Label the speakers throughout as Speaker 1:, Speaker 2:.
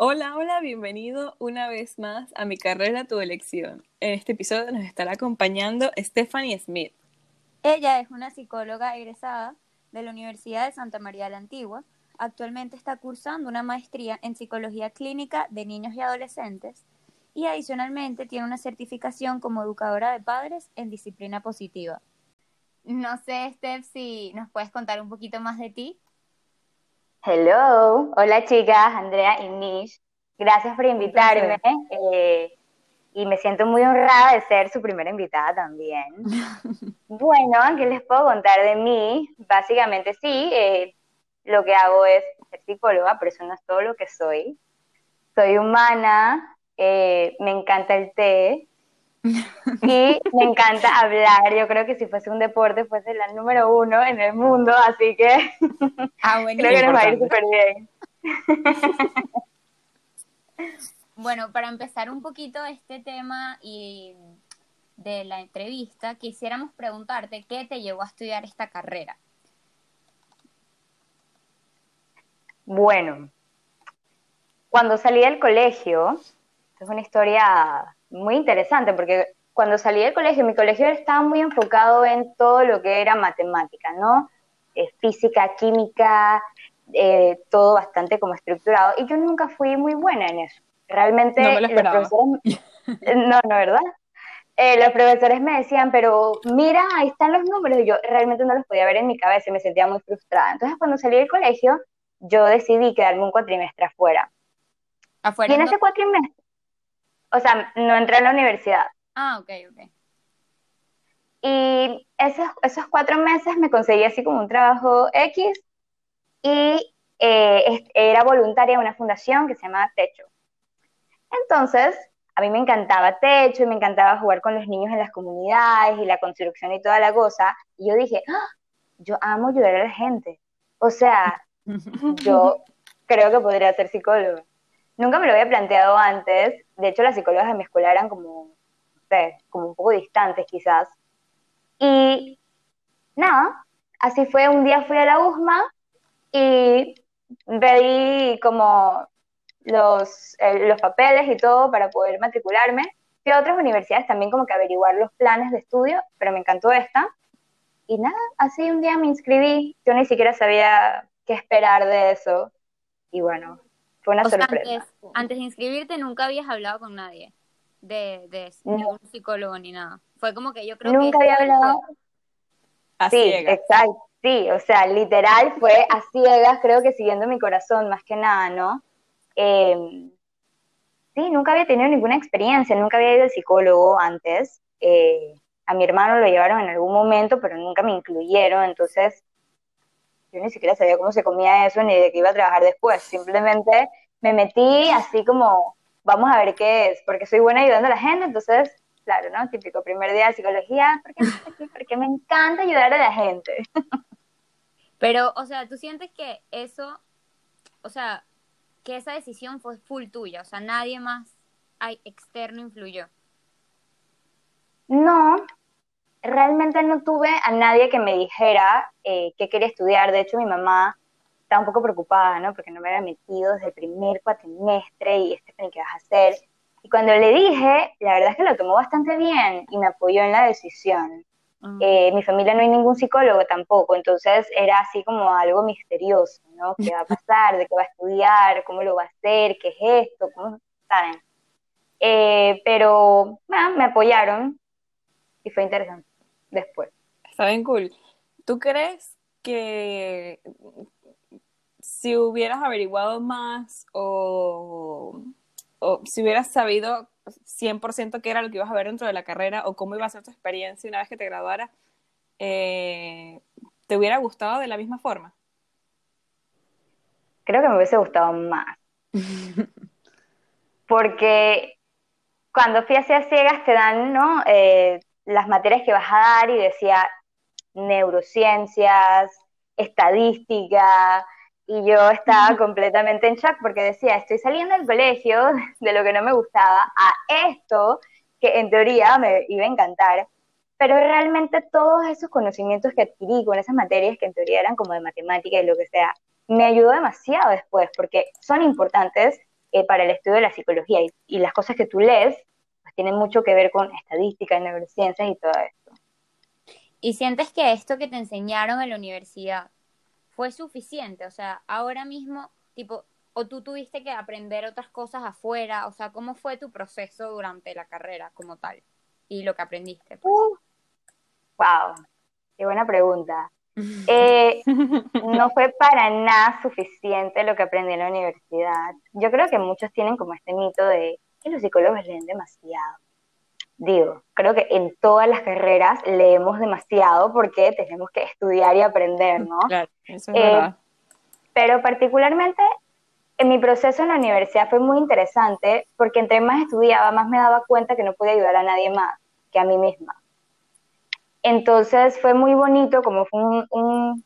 Speaker 1: Hola, hola, bienvenido una vez más a mi carrera, tu elección. En este episodio nos estará acompañando Stephanie Smith.
Speaker 2: Ella es una psicóloga egresada de la Universidad de Santa María de la Antigua. Actualmente está cursando una maestría en psicología clínica de niños y adolescentes y adicionalmente tiene una certificación como educadora de padres en disciplina positiva. No sé, Steph, si nos puedes contar un poquito más de ti.
Speaker 3: Hello, hola chicas, Andrea y Nish. Gracias por invitarme eh, y me siento muy honrada de ser su primera invitada también. bueno, ¿qué les puedo contar de mí? Básicamente sí, eh, lo que hago es ser psicóloga, pero eso no es todo lo que soy. Soy humana, eh, me encanta el té, y me encanta hablar. Yo creo que si fuese un deporte fuese la número uno en el mundo, así que
Speaker 2: ah, bueno,
Speaker 3: creo que nos va a ir súper bien.
Speaker 2: bueno, para empezar un poquito este tema y de la entrevista, quisiéramos preguntarte qué te llevó a estudiar esta carrera.
Speaker 3: Bueno, cuando salí del colegio, es una historia muy interesante porque cuando salí del colegio, mi colegio estaba muy enfocado en todo lo que era matemática, ¿no? Eh, física, química, eh, todo bastante como estructurado. Y yo nunca fui muy buena en eso. Realmente
Speaker 1: no los
Speaker 3: profesores... no, no, ¿verdad? Eh, los profesores me decían, pero mira, ahí están los números. Y yo realmente no los podía ver en mi cabeza y me sentía muy frustrada. Entonces, cuando salí del colegio, yo decidí quedarme un cuatrimestre afuera.
Speaker 2: ¿Afuera?
Speaker 3: Y en ese cuatrimestre, o sea, no entré a la universidad.
Speaker 2: Ah, ok, ok.
Speaker 3: Y esos, esos cuatro meses me conseguí así como un trabajo X y eh, era voluntaria en una fundación que se llamaba Techo. Entonces, a mí me encantaba Techo y me encantaba jugar con los niños en las comunidades y la construcción y toda la cosa. Y yo dije, ¡Ah! yo amo ayudar a la gente. O sea, yo creo que podría ser psicólogo. Nunca me lo había planteado antes. De hecho, las psicólogas de mi escuela eran como, como un poco distantes quizás. Y nada, así fue. Un día fui a la USMA y pedí como los, eh, los papeles y todo para poder matricularme. Fui a otras universidades también como que averiguar los planes de estudio, pero me encantó esta. Y nada, así un día me inscribí. Yo ni siquiera sabía qué esperar de eso. Y bueno, fue una sorpresa.
Speaker 2: antes, de inscribirte nunca habías hablado con nadie de, de ningún psicólogo ni nada. Fue como que yo creo
Speaker 3: que... Nunca había hablado.
Speaker 1: A
Speaker 3: sí,
Speaker 1: ciegas.
Speaker 3: exacto. Sí, o sea, literal fue a ciegas, creo que siguiendo mi corazón más que nada, ¿no? Em, sí, nunca había tenido ninguna experiencia, nunca había ido al psicólogo antes. Eh, a mi hermano lo llevaron en algún momento, pero nunca me incluyeron, entonces yo ni siquiera sabía cómo se comía eso ni de qué iba a trabajar después. Simplemente me metí así como, vamos a ver qué es, porque soy buena ayudando a la gente, entonces, claro, ¿no? Típico primer día de psicología, porque, porque me encanta ayudar a la gente.
Speaker 2: Pero, o sea, tú sientes que eso, o sea, que esa decisión fue full tuya, o sea, nadie más hay, externo influyó.
Speaker 3: No, realmente no tuve a nadie que me dijera eh, qué quería estudiar. De hecho, mi mamá estaba un poco preocupada, ¿no? Porque no me había metido desde el primer cuatrimestre y este ¿qué vas a hacer? Y cuando le dije, la verdad es que lo tomó bastante bien y me apoyó en la decisión. Ah. Eh, mi familia no hay ningún psicólogo tampoco, entonces era así como algo misterioso, ¿no? ¿Qué va a pasar? ¿De qué va a estudiar? ¿Cómo lo va a hacer? ¿Qué es esto? ¿Cómo saben? Eh, pero bueno, me apoyaron y fue interesante después.
Speaker 1: Está bien cool. ¿Tú crees que si hubieras averiguado más o, si hubieras sabido 100% qué era lo que ibas a ver dentro de la carrera o cómo iba a ser tu experiencia una vez que te graduaras, eh, ¿te hubiera gustado de la misma forma?
Speaker 3: Creo que me hubiese gustado más. Porque cuando fui hacia ciegas te dan, ¿no? Eh, las materias que vas a dar y decía neurociencias, estadística, y yo estaba completamente en shock porque decía, estoy saliendo del colegio de lo que no me gustaba a esto que en teoría me iba a encantar, pero realmente todos esos conocimientos que adquirí con esas materias que en teoría eran como de matemática y lo que sea, me ayudó demasiado después porque son importantes eh, para el estudio de la psicología y, las cosas que tú lees pues tienen mucho que ver con estadística, neurociencias y todo esto.
Speaker 2: ¿Y sientes que esto que te enseñaron en la universidad fue suficiente? O sea, ahora mismo, tipo, o tú tuviste que aprender otras cosas afuera, o sea, ¿cómo fue tu proceso durante la carrera como tal? Y lo que aprendiste.
Speaker 3: wow, pues. qué buena pregunta. Eh, no fue para nada suficiente lo que aprendí en la universidad. Yo creo que muchos tienen como este mito de que los psicólogos leen demasiado. Digo, creo que en todas las carreras leemos demasiado porque tenemos que estudiar y aprender, ¿no?
Speaker 1: Claro, eso es verdad.
Speaker 3: Eh, pero particularmente en mi proceso en la universidad fue muy interesante porque entre más estudiaba, más me daba cuenta que no podía ayudar a nadie más que a mí misma. Entonces fue muy bonito, como fue un,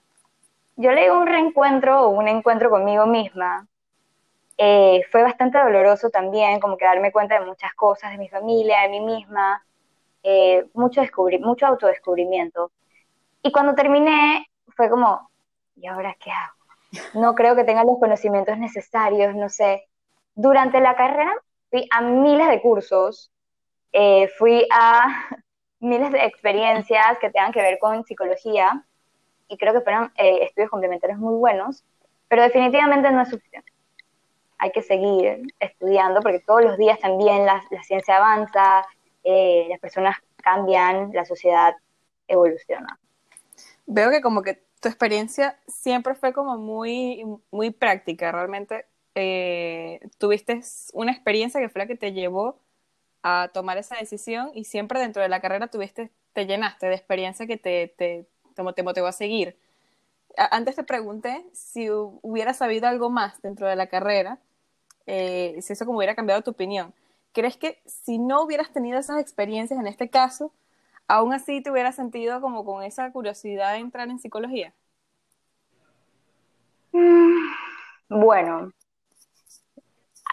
Speaker 3: yo le digo un reencuentro o un encuentro conmigo misma. Eh, fue bastante doloroso también, como que darme cuenta de muchas cosas de mi familia, de mí misma, eh, mucho, mucho autodescubrimiento. Y cuando terminé, fue como, ¿y ahora qué hago? no creo que tenga los conocimientos necesarios, no sé. Durante la carrera fui a miles de cursos, eh, fui a miles de experiencias que tengan que ver con psicología y creo que fueron eh, estudios complementarios muy buenos, pero definitivamente no es suficiente. Hay que seguir estudiando porque todos los días también la, ciencia avanza, eh, las personas cambian, la sociedad evoluciona.
Speaker 1: Veo que como que tu experiencia siempre fue como muy, muy práctica, realmente eh, tuviste una experiencia que fue la que te llevó a tomar esa decisión y siempre dentro de la carrera tuviste, te llenaste de experiencia que te, te, te motivó a seguir. antes te pregunté si hubiera sabido algo más dentro de la carrera, eh, si eso como hubiera cambiado tu opinión. ¿Crees que si no hubieras tenido esas experiencias en este caso, aún así te hubiera sentido como con esa curiosidad de entrar en psicología?
Speaker 3: Mm, bueno,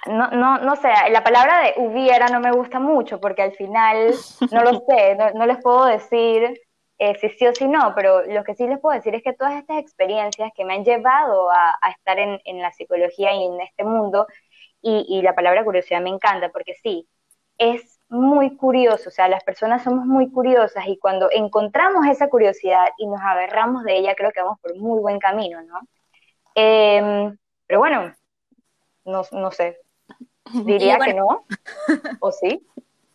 Speaker 3: no, no, no sé, la palabra de hubiera no me gusta mucho porque al final no lo sé, no, les puedo decir eh, si sí o si no, pero lo que sí les puedo decir es que todas estas experiencias que me han llevado a, estar en, en, la psicología y en este mundo, y, y la palabra curiosidad me encanta porque sí, es muy curioso, o sea, las personas somos muy curiosas y cuando encontramos esa curiosidad y nos agarramos de ella, creo que vamos por muy buen camino, ¿no? Em, pero bueno, no, no sé, diría que no, o sí.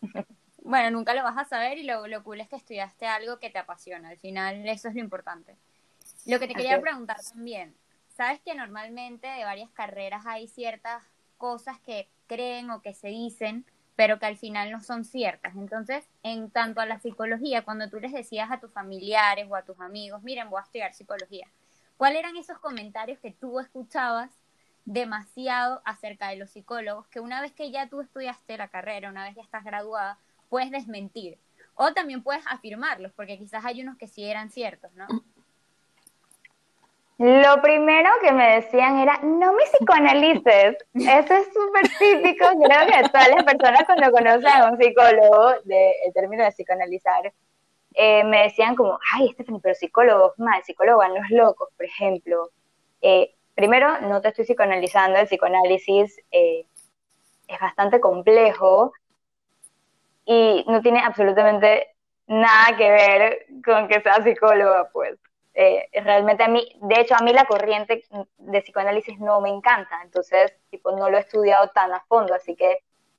Speaker 2: Bueno, nunca lo vas a saber y lo, lo cool es que estudiaste algo que te apasiona, al final eso es lo importante. Lo que te quería preguntar también, ¿sabes que normalmente de varias carreras hay ciertas cosas que creen o que se dicen pero que al final no son ciertas. Entonces, en tanto a la psicología, cuando tú les decías a tus familiares o a tus amigos, miren, voy a estudiar psicología, ¿cuáles eran esos comentarios que tú escuchabas demasiado acerca de los psicólogos que una vez que ya tú estudiaste la carrera, una vez ya estás graduada, puedes desmentir? O también puedes afirmarlos, porque quizás hay unos que sí eran ciertos, ¿no?
Speaker 3: Lo primero que me decían era, no me psicoanalices. Eso es súper típico, creo que todas las personas cuando conocen a un psicólogo, el término de psicoanalizar, eh, me decían como, ay, Stephanie, pero psicólogos mal, psicólogo a los locos, por ejemplo. Eh, primero, no te estoy psicoanalizando, el psicoanálisis eh, es bastante complejo y no tiene absolutamente nada que ver con que sea psicóloga, pues. Eh, realmente a mí, de hecho a mí la corriente de psicoanálisis no me encanta, entonces tipo no lo he estudiado tan a fondo, así que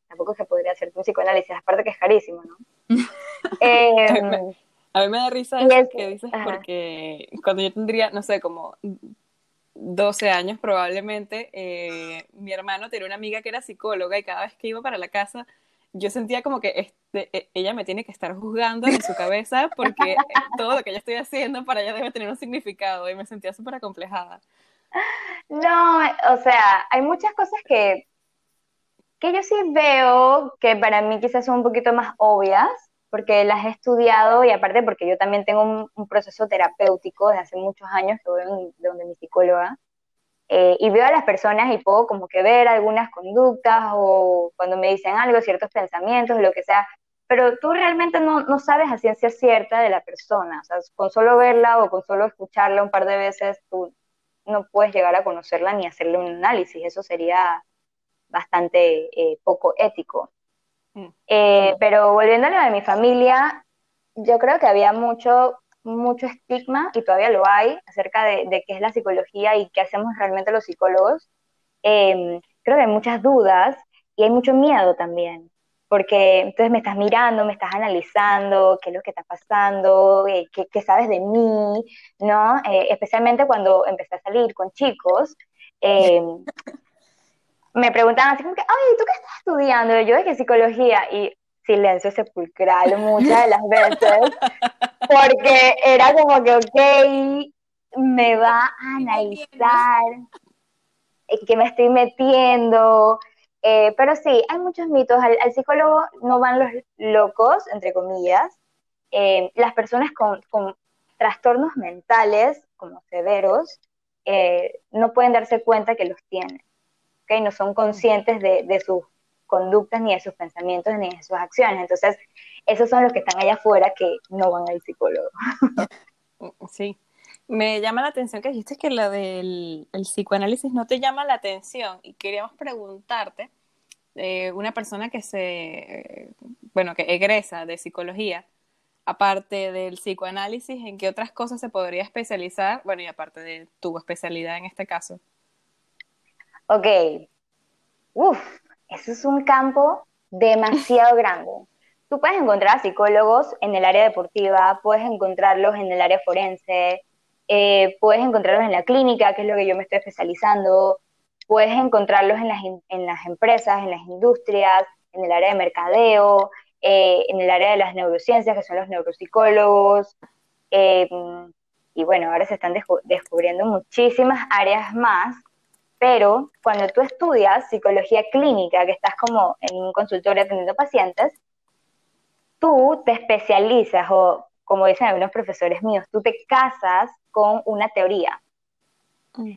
Speaker 3: tampoco se podría hacer un psicoanálisis, aparte que es carísimo, ¿no?
Speaker 1: Em, a mí me da risa eso que dices porque cuando yo tendría, no sé, como 12 años probablemente, eh, mi hermano tenía una amiga que era psicóloga y cada vez que iba para la casa yo sentía como que este, e, ella me tiene que estar juzgando en su cabeza porque todo lo que yo estoy haciendo para ella debe tener un significado y me sentía súper acomplejada.
Speaker 3: No, o sea, hay muchas cosas que, que yo sí veo que para mí quizás son un poquito más obvias, porque las he estudiado y aparte porque yo también tengo un, proceso terapéutico desde hace muchos años que voy de donde mi psicóloga. Eh, y veo a las personas y puedo como que ver algunas conductas o cuando me dicen algo, ciertos pensamientos, lo que sea, pero tú realmente no, no sabes a ciencia cierta de la persona, o sea, con solo verla o con solo escucharla un par de veces, tú no puedes llegar a conocerla ni hacerle un análisis, eso sería bastante eh, poco ético. Mm. Eh, pero volviendo a lo de mi familia, yo creo que había mucho, mucho estigma, y todavía lo hay, acerca de, qué es la psicología y qué hacemos realmente los psicólogos. Em, creo que hay muchas dudas y hay mucho miedo también porque entonces me estás mirando, me estás analizando, qué es lo que está pasando, eh, qué, sabes de mí, ¿no? Eh, especialmente cuando empecé a salir con chicos, eh, me preguntaban así como que, ay, ¿tú qué estás estudiando? Yo de que psicología, y silencio sepulcral muchas de las veces, porque era como que, ok, me va a analizar, que me estoy metiendo, eh, pero sí, hay muchos mitos. Al, psicólogo no van los locos, entre comillas. Eh, las personas con, trastornos mentales, como severos, eh, no pueden darse cuenta que los tienen. ¿okay? No son conscientes de, sus conductas, ni de sus pensamientos, ni de sus acciones. Entonces, esos son los que están allá afuera que no van al psicólogo.
Speaker 1: Sí. Me llama la atención que dijiste que lo del psicoanálisis no te llama la atención y queríamos preguntarte, eh, una persona que se, bueno, que egresa de psicología, aparte del psicoanálisis, ¿en qué otras cosas se podría especializar? Bueno, y aparte de tu especialidad en este caso.
Speaker 3: Ok. Uf, eso es un campo demasiado grande. Tú puedes encontrar psicólogos en el área deportiva, puedes encontrarlos en el área forense, eh, puedes encontrarlos en la clínica, que es lo que yo me estoy especializando, puedes encontrarlos en las, en las empresas, en las industrias, en el área de mercadeo, eh, en el área de las neurociencias, que son los neuropsicólogos. Eh, y bueno, ahora se están descubriendo muchísimas áreas más, pero cuando tú estudias psicología clínica, que estás como en un consultorio atendiendo pacientes, tú te especializas o, como dicen algunos profesores míos, tú te casas con una teoría.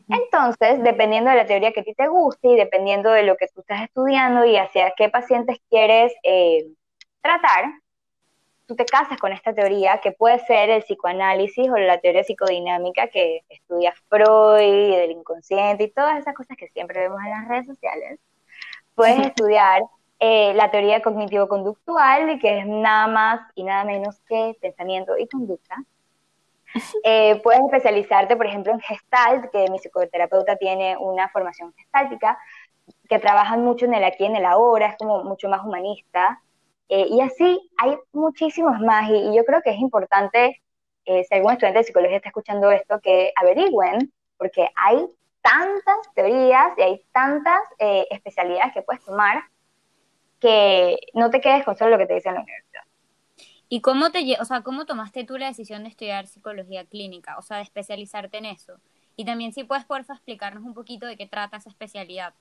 Speaker 3: Entonces, dependiendo de la teoría que a ti te guste y dependiendo de lo que tú estás estudiando y hacia qué pacientes quieres eh, tratar, tú te casas con esta teoría que puede ser el psicoanálisis o la teoría psicodinámica que estudia Freud y del inconsciente y todas esas cosas que siempre vemos en las redes sociales. Puedes estudiar eh, la teoría cognitivo-conductual, que es nada más y nada menos que pensamiento y conducta. Eh, puedes especializarte, por ejemplo, en Gestalt, que mi psicoterapeuta tiene una formación gestáltica, que trabajan mucho en el aquí, en el ahora, es como mucho más humanista. Eh, y así hay muchísimos más, y, yo creo que es importante, eh, si algún estudiante de psicología está escuchando esto, que averigüen, porque hay tantas teorías y hay tantas especialidades que puedes tomar que no te quedes con solo lo que te dicen en la universidad.
Speaker 2: ¿Y cómo te, o sea, cómo tomaste tú la decisión de estudiar psicología clínica, o sea, de especializarte en eso? Y también si puedes, porfa, explicarnos un poquito de qué trata esa especialidad.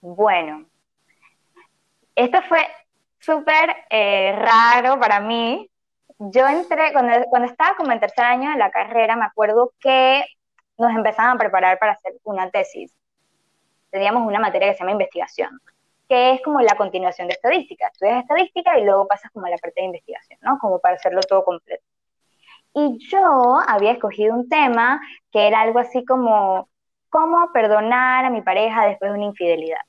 Speaker 3: Bueno, esto fue súper eh, raro para mí. Yo entré, cuando, cuando estaba como en tercer año de la carrera, me acuerdo que nos empezaban a preparar para hacer una tesis. Teníamos una materia que se llama investigación que es como la continuación de estadística. Estudias estadística y luego pasas como a la parte de investigación, ¿no? Como para hacerlo todo completo. Y yo había escogido un tema que era algo así como cómo perdonar a mi pareja después de una infidelidad.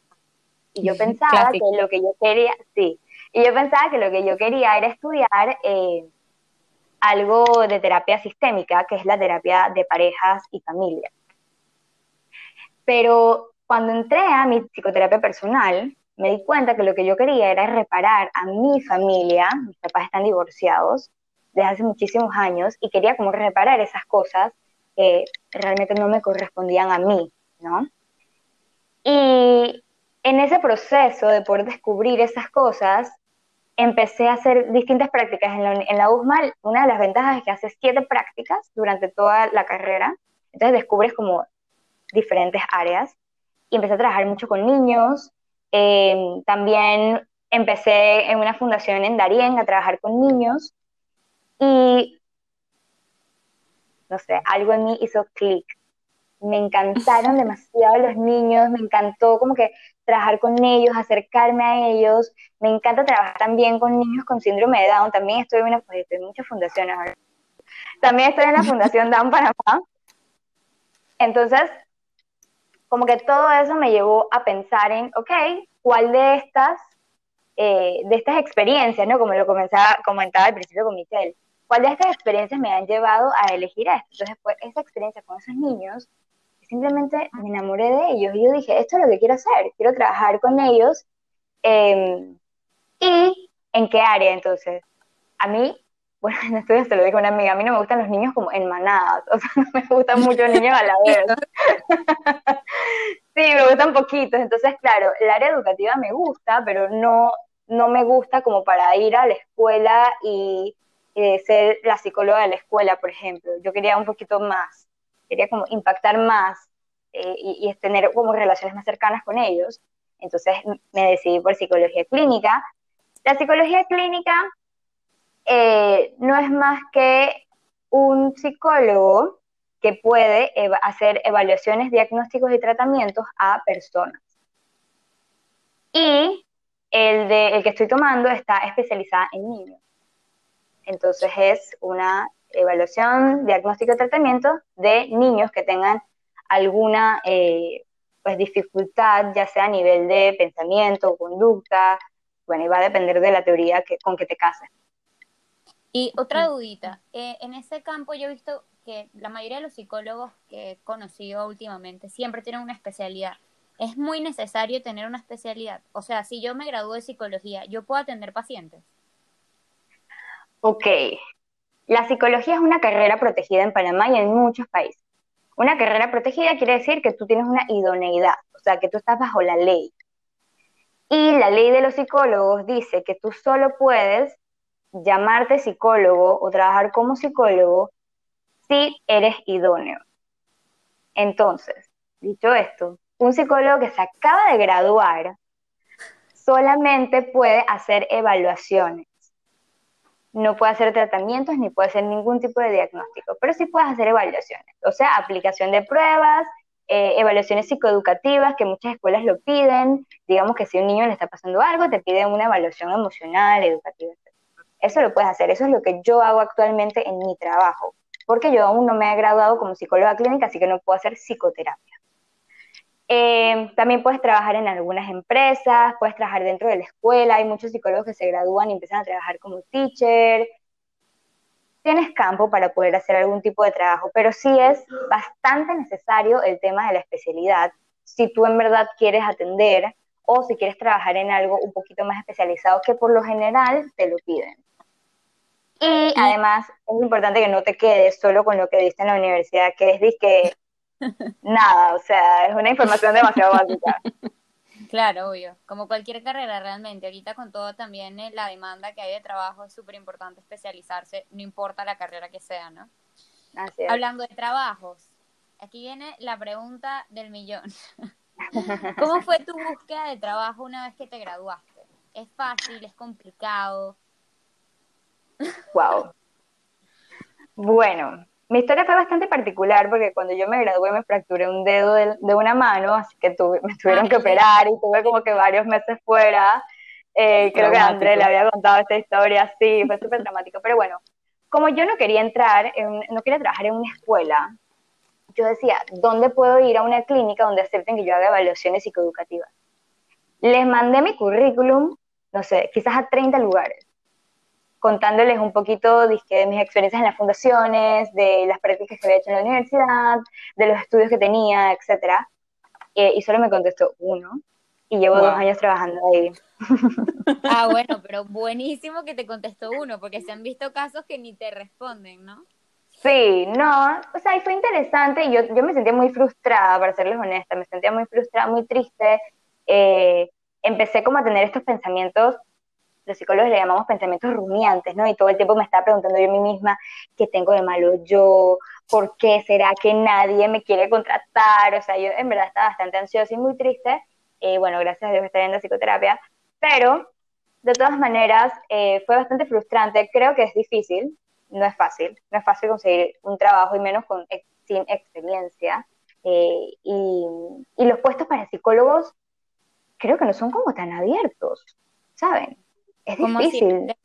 Speaker 3: Y yo pensaba que lo que yo quería, sí, y yo pensaba que lo que yo quería era estudiar eh, algo de terapia sistémica, que es la terapia de parejas y familia. Pero cuando entré a mi psicoterapia personal, me di cuenta que lo que yo quería era reparar a mi familia, mis papás están divorciados desde hace muchísimos años y quería como reparar esas cosas que realmente no me correspondían a mí, ¿no? Y en ese proceso de poder descubrir esas cosas, empecé a hacer distintas prácticas. En la, en la USMAL, una de las ventajas es que hace siete prácticas durante toda la carrera Entonces descubres como diferentes áreas y empecé a trabajar mucho con niños. Eh, también empecé en una fundación en Darien a trabajar con niños y, no sé, algo en mí hizo clic. Me encantaron demasiado los niños, me encantó como que trabajar con ellos, acercarme a ellos. Me encanta trabajar también con niños con síndrome de Down. También estoy en, una, pues, estoy en muchas fundaciones. También estoy en la Fundación Down Panamá. Entonces, como que todo eso me llevó a pensar en, ok, ¿cuál de estas, eh, de estas experiencias, ¿no? Como lo comenzaba, comentaba al principio con Michelle, ¿cuál de estas experiencias me han llevado a elegir esto? Entonces, pues, esa experiencia con esos niños, simplemente me enamoré de ellos y yo dije, esto es lo que quiero hacer, quiero trabajar con ellos. Em, ¿Y en qué área entonces? A mí bueno, en estudio se lo dijo una amiga, a mí no me gustan los niños como en manadas, o sea, no me gustan mucho los niños a la vez. sí, me gustan poquitos, entonces claro, el área educativa me gusta, pero no, no me gusta como para ir a la escuela y ser la psicóloga de la escuela, por ejemplo. Yo quería un poquito más, quería como impactar más eh, y, y tener como relaciones más cercanas con ellos. Entonces me decidí por psicología clínica. La psicología clínica eh, no es más que un psicólogo que puede hacer evaluaciones, diagnósticos y tratamientos a personas. Y el, de, el que estoy tomando está especializada en niños. Entonces es una evaluación, diagnóstico y tratamiento de niños que tengan alguna eh, pues dificultad, ya sea a nivel de pensamiento o conducta, bueno, y va a depender de la teoría que, con que te cases.
Speaker 2: Y otra dudita, eh, en ese campo yo he visto que la mayoría de los psicólogos que he conocido últimamente siempre tienen una especialidad. ¿Es muy necesario tener una especialidad? O sea, si yo me gradúo de psicología, ¿yo puedo atender pacientes?
Speaker 3: Ok. La psicología es una carrera protegida en Panamá y en muchos países. Una carrera protegida quiere decir que tú tienes una idoneidad, o sea, que tú estás bajo la ley. Y la ley de los psicólogos dice que tú solo puedes llamarte psicólogo o trabajar como psicólogo si eres idóneo. Entonces, dicho esto, un psicólogo que se acaba de graduar solamente puede hacer evaluaciones. No puede hacer tratamientos ni puede hacer ningún tipo de diagnóstico, pero sí puede hacer evaluaciones, o sea, aplicación de pruebas, eh, evaluaciones psicoeducativas que muchas escuelas lo piden. Digamos que si a un niño le está pasando algo, te piden una evaluación emocional, educativa, eso lo puedes hacer, eso es lo que yo hago actualmente en mi trabajo, porque yo aún no me he graduado como psicóloga clínica, así que no puedo hacer psicoterapia. Eh, también puedes trabajar en algunas empresas, puedes trabajar dentro de la escuela, hay muchos psicólogos que se gradúan y empiezan a trabajar como teacher. Tienes campo para poder hacer algún tipo de trabajo, pero sí es bastante necesario el tema de la especialidad si tú en verdad quieres atender o si quieres trabajar en algo un poquito más especializado que por lo general te lo piden. Y además es importante que no te quedes solo con lo que diste en la universidad, que es que nada, o sea, es una información demasiado básica.
Speaker 2: Claro, obvio. Como cualquier carrera realmente. Ahorita con todo también eh, la demanda que hay de trabajo es súper importante especializarse, no importa la carrera que sea, ¿no? Así es. Hablando de trabajos, aquí viene la pregunta del millón. ¿Cómo fue tu búsqueda de trabajo una vez que te graduaste? ¿Es fácil? ¿Es complicado?
Speaker 3: Wow. Bueno, mi historia fue bastante particular porque cuando yo me gradué me fracturé un dedo de, una mano, así que tuve, me tuvieron que operar y tuve como que varios meses fuera. Eh, creo que André le había contado esta historia, sí, fue súper dramático. Pero bueno, como yo no quería entrar, no quería trabajar en una escuela, yo decía, ¿dónde puedo ir a una clínica donde acepten que yo haga evaluaciones psicoeducativas? Les mandé mi currículum, no sé, quizás a 30 lugares contándoles un poquito de mis experiencias en las fundaciones, de las prácticas que había hecho en la universidad, de los estudios que tenía, etcétera. Eh, y solo me contestó uno. Y llevo dos años trabajando ahí.
Speaker 2: Ah, bueno, pero buenísimo que te contestó uno, porque se han visto casos que ni te responden, ¿no?
Speaker 3: Sí, no, o sea, y fue interesante y yo, yo me sentía muy frustrada, para serles honesta, me sentía muy frustrada, muy triste. Eh, empecé como a tener estos pensamientos los psicólogos le llamamos pensamientos rumiantes, ¿no? Y todo el tiempo me estaba preguntando yo a mí misma, ¿qué tengo de malo yo? ¿por qué será que nadie me quiere contratar? O sea, yo en verdad estaba bastante ansiosa y muy triste. Eh, bueno, gracias a Dios estoy en la psicoterapia, pero de todas maneras eh, fue bastante frustrante. Creo que es difícil, no es fácil, no es fácil conseguir un trabajo y menos con, sin experiencia. Eh, y, y los puestos para psicólogos creo que no son como tan abiertos, ¿saben? Es difícil.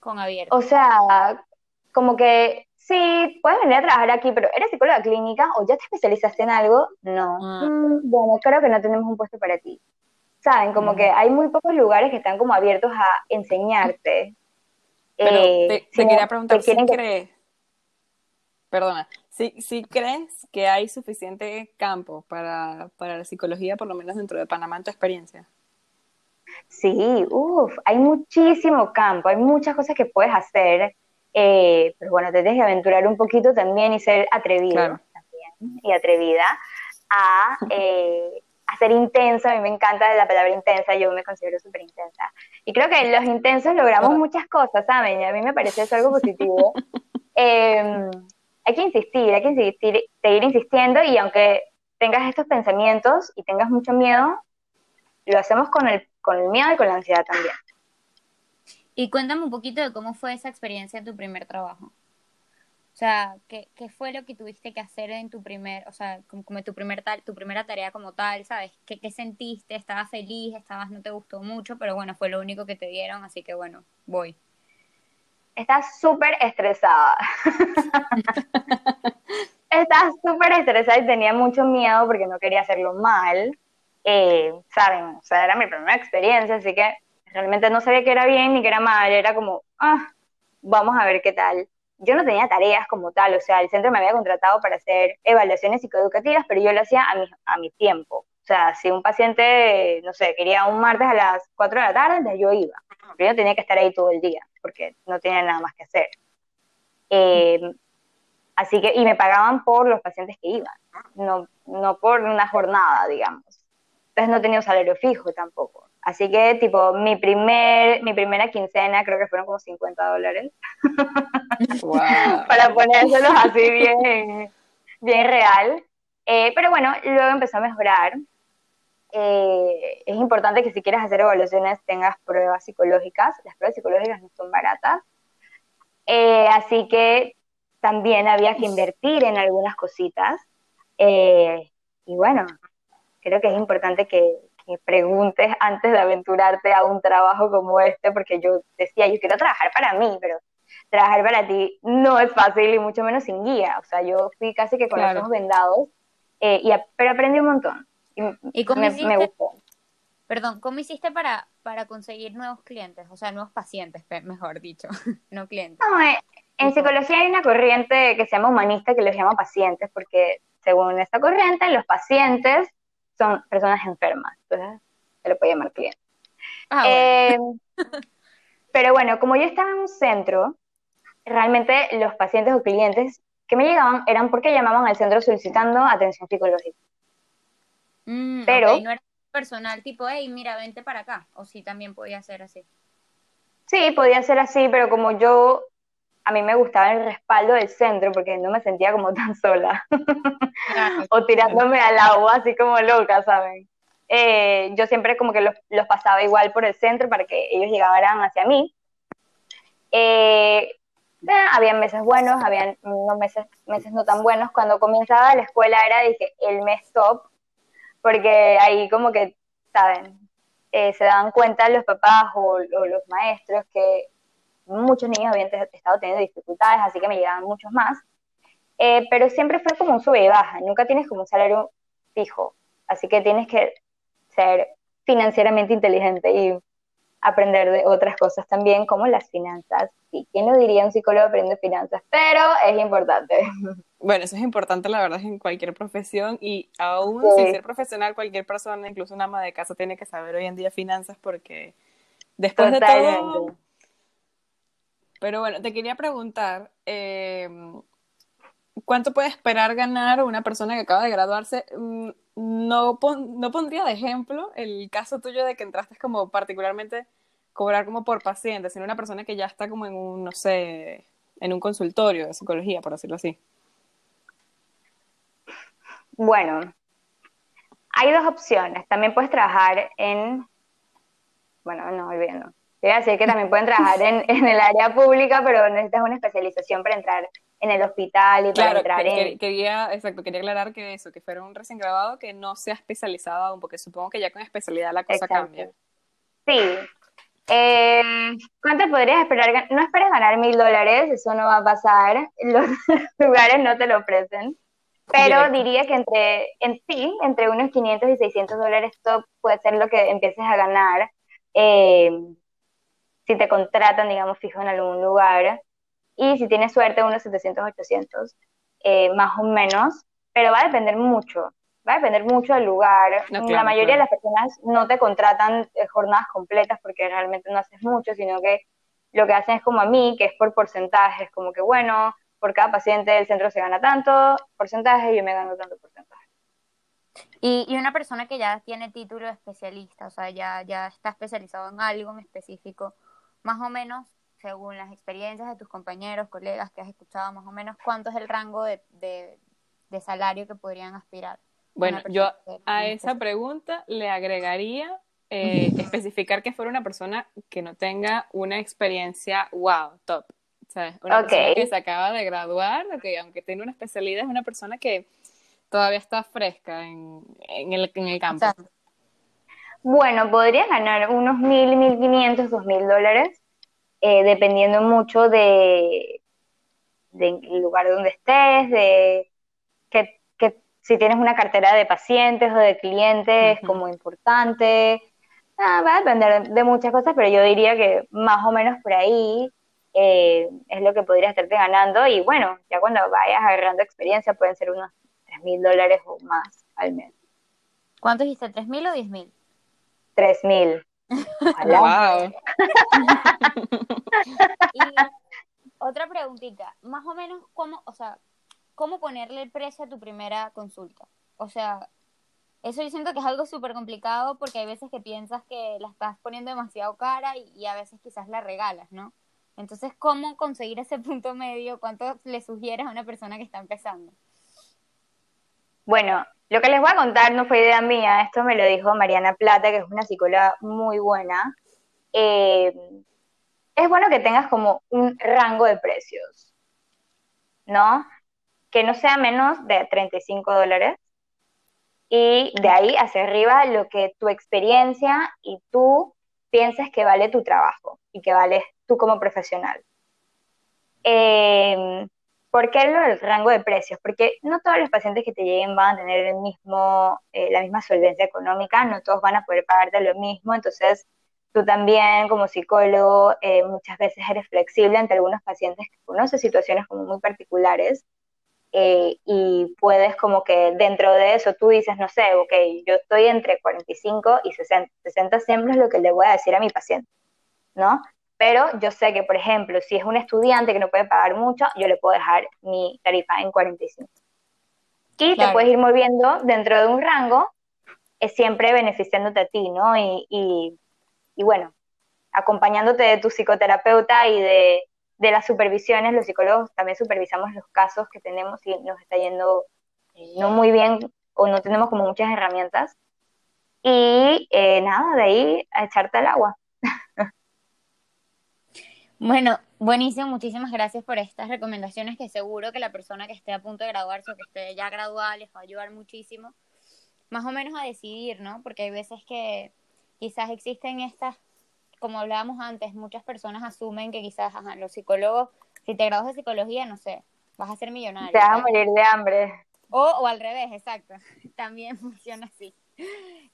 Speaker 2: con abierto.
Speaker 3: O sea, como que sí, puedes venir a trabajar aquí, pero ¿eres psicóloga clínica o ya te especializaste en algo? No. Ah. Mm, bueno, creo que no tenemos un puesto para ti. ¿Saben? Como que hay muy pocos lugares que están como abiertos a enseñarte.
Speaker 1: Pero eh, te, quería preguntar, ¿si crees? Perdona, ¿sí, crees que hay suficiente campo para, para la psicología, por lo menos dentro de Panamá, en tu experiencia?
Speaker 3: Sí, uff, hay muchísimo campo, hay muchas cosas que puedes hacer eh, pero bueno, te tienes que aventurar un poquito también y ser atrevido también, y atrevida a, eh, a, ser intensa. A mí me encanta la palabra intensa, yo me considero súper intensa. Y creo que los intensos logramos muchas cosas, ¿saben? Y a mí me parece eso algo positivo. Em, hay que insistir, hay que insistir, seguir insistiendo y aunque tengas estos pensamientos y tengas mucho miedo, lo hacemos con el, con el miedo y con la ansiedad también.
Speaker 2: Y cuéntame un poquito de cómo fue esa experiencia en tu primer trabajo. O sea, ¿qué, qué fue lo que tuviste que hacer en tu primer, o sea, como, tu, primer tal, tu primera tarea como tal, ¿sabes? ¿Qué, ¿Qué sentiste? ¿Estabas feliz? ¿Estabas, no te gustó mucho? Pero bueno, fue lo único que te dieron, así que bueno, voy.
Speaker 3: Estás súper estresada. Estás súper estresada y tenía mucho miedo porque no quería hacerlo mal. Eh, Saben, o sea, era mi primera experiencia, así que Realmente no sabía que era bien ni que era mal, era como, ah, vamos a ver qué tal. Yo no tenía tareas como tal, o sea, el centro me había contratado para hacer evaluaciones psicoeducativas, pero yo lo hacía a mi, a mi tiempo. O sea, si un paciente, no sé, quería un martes a las 4 de la tarde, yo iba. Pero yo tenía que estar ahí todo el día, porque no tenía nada más que hacer. Eh, así que, y me pagaban por los pacientes que iban, no, no por una jornada, digamos. Entonces no tenía un salario fijo tampoco. Así que, tipo, mi, primer, mi primera quincena creo que fueron como 50 dólares. Para ponérselos así bien, bien real. Eh, pero bueno, luego empezó a mejorar. Eh, es importante que si quieres hacer evaluaciones tengas pruebas psicológicas. Las pruebas psicológicas no son baratas. Eh, así que también había que invertir en algunas cositas. y bueno, creo que es importante que, preguntes antes de aventurarte a un trabajo como este, porque yo decía, yo quiero trabajar para mí, pero trabajar para ti no es fácil y mucho menos sin guía. O sea, yo fui casi que con los ojos vendados, eh, y pero aprendí un montón. Y, cómo me, gustó.
Speaker 2: Perdón, ¿cómo hiciste para, para conseguir nuevos clientes? O sea, nuevos pacientes, mejor dicho, no clientes.
Speaker 3: No, eh, en psicología hay una corriente que se llama humanista que los llama pacientes, porque según esta corriente, los pacientes son personas enfermas, entonces se le puede llamar cliente. Ah, eh, pero bueno, como yo estaba en un centro, realmente los pacientes o clientes que me llegaban eran porque llamaban al centro solicitando atención psicológica.
Speaker 2: Mm, pero no era personal tipo, hey, mira, vente para acá, o sí también podía ser así.
Speaker 3: Sí, podía ser así, pero como yo a mí me gustaba el respaldo del centro porque no me sentía como tan sola. o tirándome al agua así como loca, ¿saben? Eh, yo siempre como que los, pasaba igual por el centro para que ellos llegaran hacia mí. Eh, habían meses buenos, habían unos meses, meses no tan buenos. Cuando comenzaba la escuela era, dije, el mes top, porque ahí como que, ¿saben? Eh, se daban cuenta los papás o los maestros que muchos niños habían estado teniendo dificultades, así que me llegaban muchos más. Eh, pero siempre fue como un sube y baja, nunca tienes como un salario fijo, así que tienes que ser financieramente inteligente y aprender de otras cosas también, como las finanzas. ¿Y quién lo diría un psicólogo aprende finanzas? Pero es importante.
Speaker 1: Bueno, eso es importante, la verdad, en cualquier profesión y aún sin ser profesional, cualquier persona, incluso una ama de casa, tiene que saber hoy en día finanzas porque después de todo pero bueno, te quería preguntar, em, ¿cuánto puede esperar ganar una persona que acaba de graduarse? Mm, no, no pondría de ejemplo el caso tuyo de que entraste como particularmente cobrar como por paciente, sino una persona que ya está como en un, no sé, en un consultorio de psicología, por decirlo así.
Speaker 3: Bueno, hay dos opciones. También puedes trabajar en, bueno, no, olvídalo. Te voy a decir que también pueden trabajar en, el área pública, pero necesitas una especialización para entrar en el hospital y para entrar en...
Speaker 1: Quería, exacto, quería aclarar que eso, que fuera un recién graduado que no sea especializado aún, porque supongo que ya con especialidad la cosa cambia.
Speaker 3: Sí. Eh, ¿Cuánto podrías esperar? No esperes ganar mil dólares, eso no va a pasar. Los lugares no te lo ofrecen. Pero diría que entre, en sí, entre unos 500 y 600 dólares esto puede ser lo que empieces a ganar eh, si te contratan, digamos, fijo en algún lugar. Y si tienes suerte, unos 700, 800, eh, más o menos. Pero va a depender mucho. Va a depender mucho del lugar. la mayoría de las personas no te contratan eh, jornadas completas porque realmente no haces mucho, sino que lo que hacen es como a mí, que es por porcentajes, como que bueno, por cada paciente del centro se gana tanto porcentaje y yo me gano tanto porcentaje.
Speaker 2: Y, y, una persona que ya tiene título de especialista, o sea, ya, ya está especializado en algo en específico, más o menos, según las experiencias de tus compañeros, colegas que has escuchado, más o menos, ¿cuánto es el rango de, de, salario que podrían aspirar?
Speaker 1: Bueno, yo a esa pregunta le agregaría eh, especificar que fuera una persona que no tenga una experiencia wow, top. Una persona que se acaba de graduar, que aunque tiene una especialidad, es una persona que todavía está fresca en, el, en el campo.
Speaker 3: Bueno, podría ganar unos mil, mil quinientos, dos mil dólares, eh, dependiendo mucho de del lugar donde estés, de que, si tienes una cartera de pacientes o de clientes como importante. Ah, va a depender de muchas cosas, pero yo diría que más o menos por ahí eh, es lo que podría estarte ganando y bueno, ya cuando vayas agarrando experiencia pueden ser unos 3 mil dólares o más al mes.
Speaker 2: ¿Cuánto dijiste? ¿3 mil o 10 mil?
Speaker 3: 3 mil.
Speaker 1: wow.
Speaker 2: y otra preguntita, más o menos cómo, o sea, cómo ponerle el precio a tu primera consulta. O sea, eso yo siento que es algo súper complicado porque hay veces que piensas que la estás poniendo demasiado cara y a veces quizás la regalas, ¿no? Entonces, ¿cómo conseguir ese punto medio? ¿Cuánto le sugieres a una persona que está empezando?
Speaker 3: Bueno, lo que les voy a contar no fue idea mía, esto me lo dijo Mariana Plata, que es una psicóloga muy buena. Eh, es bueno que tengas como un rango de precios, ¿no? Que no sea menos de 35 dólares y de ahí hacia arriba lo que tu experiencia y tú pienses que vale tu trabajo y que vales tú como profesional. Eh, ¿Por qué del rango de precios? Porque no todos los pacientes que te lleguen van a tener el mismo, eh, la misma solvencia económica, no todos van a poder pagarte lo mismo, entonces tú también como psicólogo eh, muchas veces eres flexible ante algunos pacientes que conocen situaciones como muy particulares eh, y puedes como que dentro de eso tú dices, no sé, ok, yo estoy entre 45 y 60, 60 siempre es lo que le voy a decir a mi paciente, ¿no? Pero yo sé que, por ejemplo, si es un estudiante que no puede pagar mucho, yo le puedo dejar mi tarifa en 45. Y te puedes ir moviendo dentro de un rango, es siempre beneficiándote a ti, ¿no? Y, y, y bueno, acompañándote de tu psicoterapeuta y de, de las supervisiones, los psicólogos también supervisamos los casos que tenemos y nos está yendo eh, no muy bien o no tenemos como muchas herramientas. Y eh, nada, de ahí a echarte al agua.
Speaker 2: Bueno, buenísimo, muchísimas gracias por estas recomendaciones que seguro que la persona que esté a punto de graduarse o que esté ya graduada les va a ayudar muchísimo, más o menos a decidir, ¿no? Porque hay veces que quizás existen estas como hablábamos antes, muchas personas asumen que quizás ajá, los psicólogos, si te gradúas de psicología, no sé, vas a ser millonario.
Speaker 3: Te vas a morir de hambre.
Speaker 2: O, o al revés, exacto. También funciona así.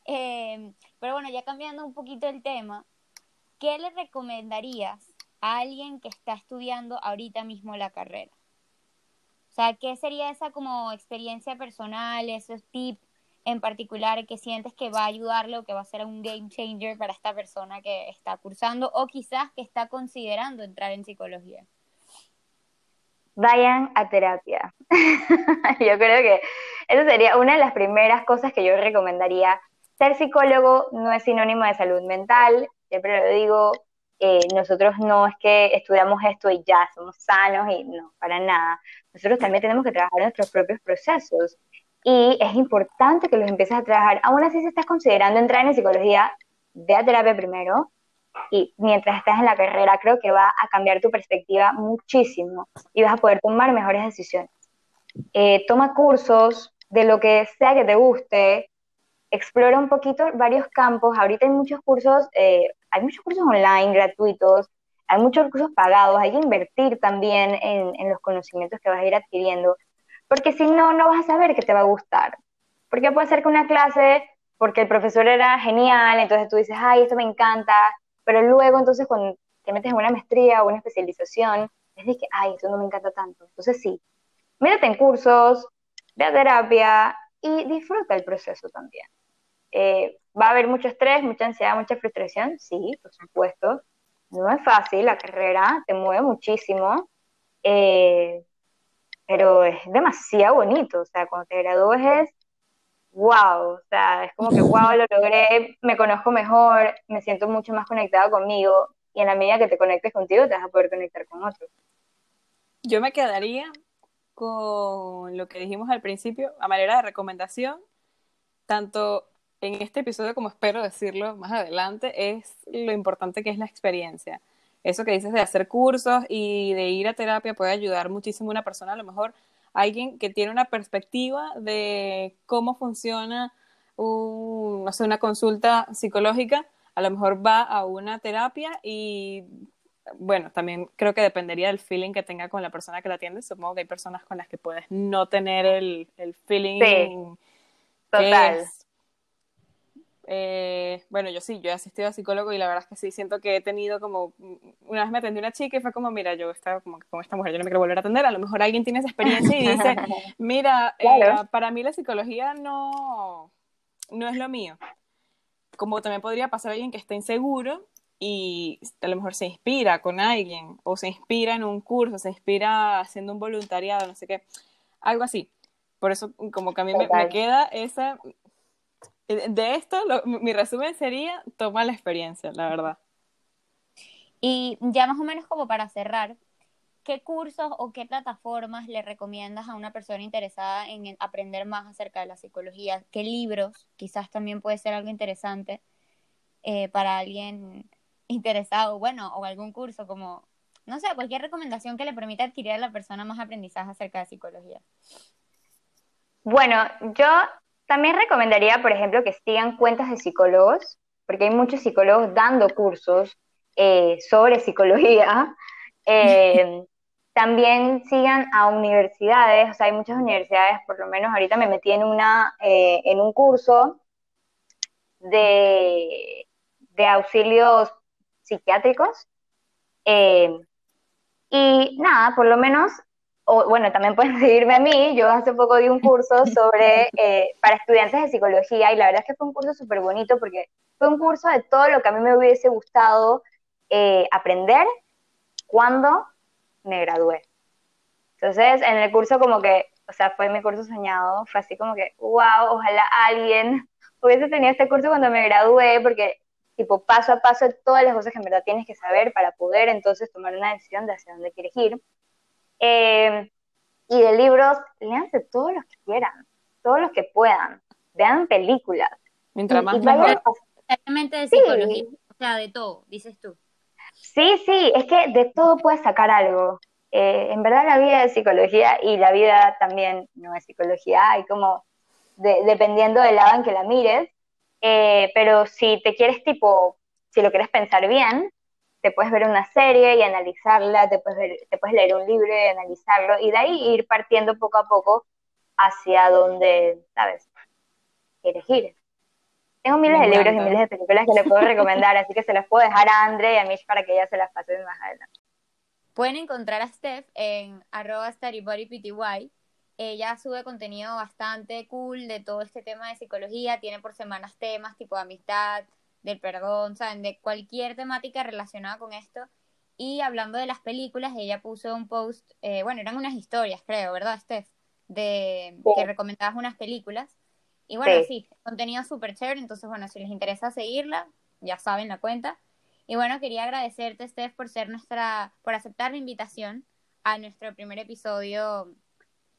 Speaker 2: Em, pero bueno, ya cambiando un poquito el tema, ¿qué le recomendarías a alguien que está estudiando ahorita mismo la carrera? O sea, ¿qué sería esa como experiencia personal, esos tips en particular que sientes que va a ayudarle o que va a ser un game changer para esta persona que está cursando o quizás que está considerando entrar en psicología?
Speaker 3: Vayan a terapia. yo creo que eso sería una de las primeras cosas que yo recomendaría. Ser psicólogo no es sinónimo de salud mental, siempre lo digo, eh, nosotros no es que estudiamos esto y ya somos sanos y no, para nada. Nosotros también tenemos que trabajar nuestros propios procesos y es importante que los empieces a trabajar. Aún así, si estás considerando entrar en psicología, ve a terapia primero y mientras estás en la carrera creo que va a cambiar tu perspectiva muchísimo y vas a poder tomar mejores decisiones. Eh, toma cursos de lo que sea que te guste, explora un poquito varios campos. Ahorita hay muchos cursos, eh, hay muchos cursos online gratuitos, hay muchos cursos pagados, hay que invertir también en, los conocimientos que vas a ir adquiriendo porque si no, no vas a saber que te va a gustar. Porque puede ser que una clase, porque el profesor era genial, entonces tú dices, ay, esto me encanta, pero luego entonces cuando te metes en una maestría o una especialización, es que, ay, eso no me encanta tanto. Entonces sí, mírate en cursos, ve a terapia y disfruta el proceso también. Eh, va a haber mucho estrés, mucha ansiedad, mucha frustración, sí, por supuesto. No es fácil, la carrera te mueve muchísimo. Eh, pero es demasiado bonito, o sea, cuando te gradúes es wow, o sea, es como que wow, lo logré, me conozco mejor, me siento mucho más conectado conmigo y en la medida que te conectes contigo te vas a poder conectar con otros.
Speaker 1: Yo me quedaría con lo que dijimos al principio, a manera de recomendación, tanto en este episodio como espero decirlo más adelante, es lo importante que es la experiencia eso que dices de hacer cursos y de ir a terapia puede ayudar muchísimo a una persona, a lo mejor alguien que tiene una perspectiva de cómo funciona un, no sé, una consulta psicológica, a lo mejor va a una terapia y bueno, también creo que dependería del feeling que tenga con la persona que la atiende. Supongo que hay personas con las que puedes no tener el, el feeling
Speaker 3: sí, total.
Speaker 1: Eh, bueno, yo sí, yo he asistido a psicólogo y la verdad es que sí, siento que he tenido como, una vez me atendió una chica y fue como, mira, yo estaba como con esta mujer, yo no me quiero volver a atender, a lo mejor alguien tiene esa experiencia y dice, mira, eh, para mí la psicología no, no es lo mío. Como también podría pasar alguien que está inseguro y a lo mejor se inspira con alguien o se inspira en un curso, se inspira haciendo un voluntariado, no sé qué, algo así. Por eso como que a mí me, me, queda esa, de esto, mi resumen sería, toma la experiencia, la verdad.
Speaker 2: Y ya más o menos como para cerrar, ¿qué cursos o qué plataformas le recomiendas a una persona interesada en aprender más acerca de la psicología? ¿Qué libros? Quizás también puede ser algo interesante eh, para alguien interesado, bueno, o algún curso como, no sé, cualquier recomendación que le permita adquirir a la persona más aprendizaje acerca de psicología.
Speaker 3: Bueno, yo también recomendaría, por ejemplo, que sigan cuentas de psicólogos, porque hay muchos psicólogos dando cursos eh, sobre psicología. Eh, también sigan a universidades, o sea, hay muchas universidades, por lo menos ahorita me metí en, una, eh, en un curso de, de auxilios psiquiátricos. y nada, por lo menos o bueno, también pueden seguirme a mí, yo hace poco di un curso sobre, eh, para estudiantes de psicología y la verdad es que fue un curso súper bonito porque fue un curso de todo lo que a mí me hubiese gustado eh, aprender cuando me gradué. Entonces, en el curso como que, o sea, fue mi curso soñado, fue así como que, wow, ojalá alguien hubiese tenido este curso cuando me gradué, porque tipo paso a paso todas las cosas que en verdad tienes que saber para poder entonces tomar una decisión de hacia dónde quieres ir. Eh, y de libros, léanse todos los que quieran, todos los que puedan. Vean películas.
Speaker 1: Mientras más mejor.
Speaker 2: Exactamente de psicología, o sea, de todo, dices tú.
Speaker 3: Sí, sí, es que de todo puedes sacar algo. Eh, en verdad la vida es psicología y la vida también no es psicología, hay como, dependiendo del lado en que la mires, eh, pero si te quieres tipo, si lo quieres pensar bien, te puedes ver una serie y analizarla, te puedes, te puedes leer un libro y analizarlo, y de ahí ir partiendo poco a poco hacia donde, ¿sabes? Quieres ir. Tengo miles de libros y miles de películas que le puedo recomendar, así que se las puedo dejar a Andre y a Mish para que ella se las pase más adelante.
Speaker 2: Pueden encontrar a Steph en arroba studybodypty. Ella sube contenido bastante cool de todo este tema de psicología, tiene por semanas temas tipo amistad, del perdón, ¿saben? De cualquier temática relacionada con esto. Y hablando de las películas, ella puso un post, eh, bueno, eran unas historias, creo, ¿verdad, Steph? De que recomendabas unas películas. Y bueno, sí, contenido súper chévere, entonces, bueno, si les interesa seguirla, ya saben la cuenta. Y bueno, quería agradecerte, Steph, por ser nuestra, por aceptar la invitación a nuestro primer episodio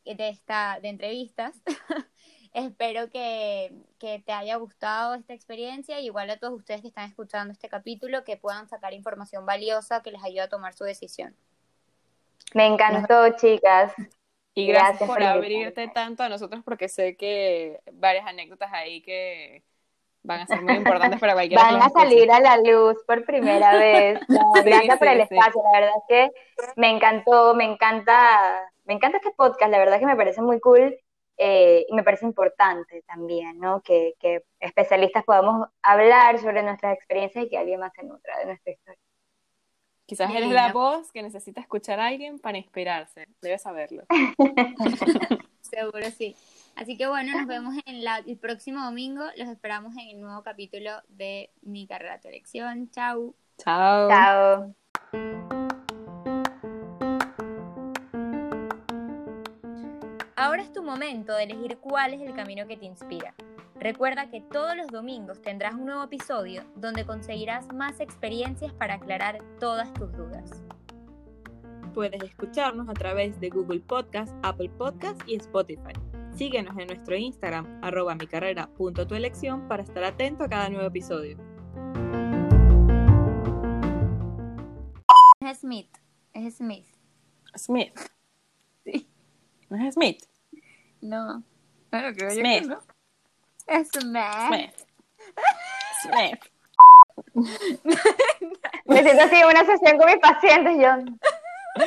Speaker 2: de esta, de entrevistas. Espero que, que te haya gustado esta experiencia y igual a todos ustedes que están escuchando este capítulo que puedan sacar información valiosa que les ayude a tomar su decisión.
Speaker 3: Me encantó, chicas.
Speaker 1: Y gracias,
Speaker 3: Gracias
Speaker 1: por
Speaker 3: por
Speaker 1: abrirte tanto a nosotros porque sé que varias anécdotas ahí que van a ser muy importantes para cualquiera que
Speaker 3: Van a salir a la luz por primera vez. No,
Speaker 1: Sí,
Speaker 3: gracias por el
Speaker 1: sí.
Speaker 3: espacio. La verdad es que me encantó, me encanta, me encanta este podcast. La verdad que me parece muy cool eh, y me parece importante también, ¿no? Que, que especialistas podamos hablar sobre nuestras experiencias y que alguien más se nutra de nuestra historia.
Speaker 1: Quizás eres la voz que necesita escuchar a alguien para inspirarse. Debes saberlo.
Speaker 2: Seguro sí. Así que bueno, nos vemos en la- el próximo domingo. Los esperamos en el nuevo capítulo de Mi carrera tu elección. Chau.
Speaker 1: Chao.
Speaker 3: Chao.
Speaker 2: Ahora es tu momento de elegir cuál es el camino que te inspira. Recuerda que todos los domingos tendrás un nuevo episodio donde conseguirás más experiencias para aclarar todas tus dudas.
Speaker 1: Puedes escucharnos a través de Google Podcast, Apple Podcast y Spotify. Síguenos en nuestro Instagram, arroba mi carrera punto tu elección, para estar atento a cada nuevo episodio.
Speaker 2: Es Smith. Es Smith.
Speaker 1: Smith.
Speaker 2: Sí.
Speaker 1: ¿No es Smith?
Speaker 2: No. Bueno, creo yo
Speaker 1: Smith.
Speaker 2: que no. Es Smith.
Speaker 1: Smith. Smith.
Speaker 3: Me siento así en una sesión con mis pacientes. Yo,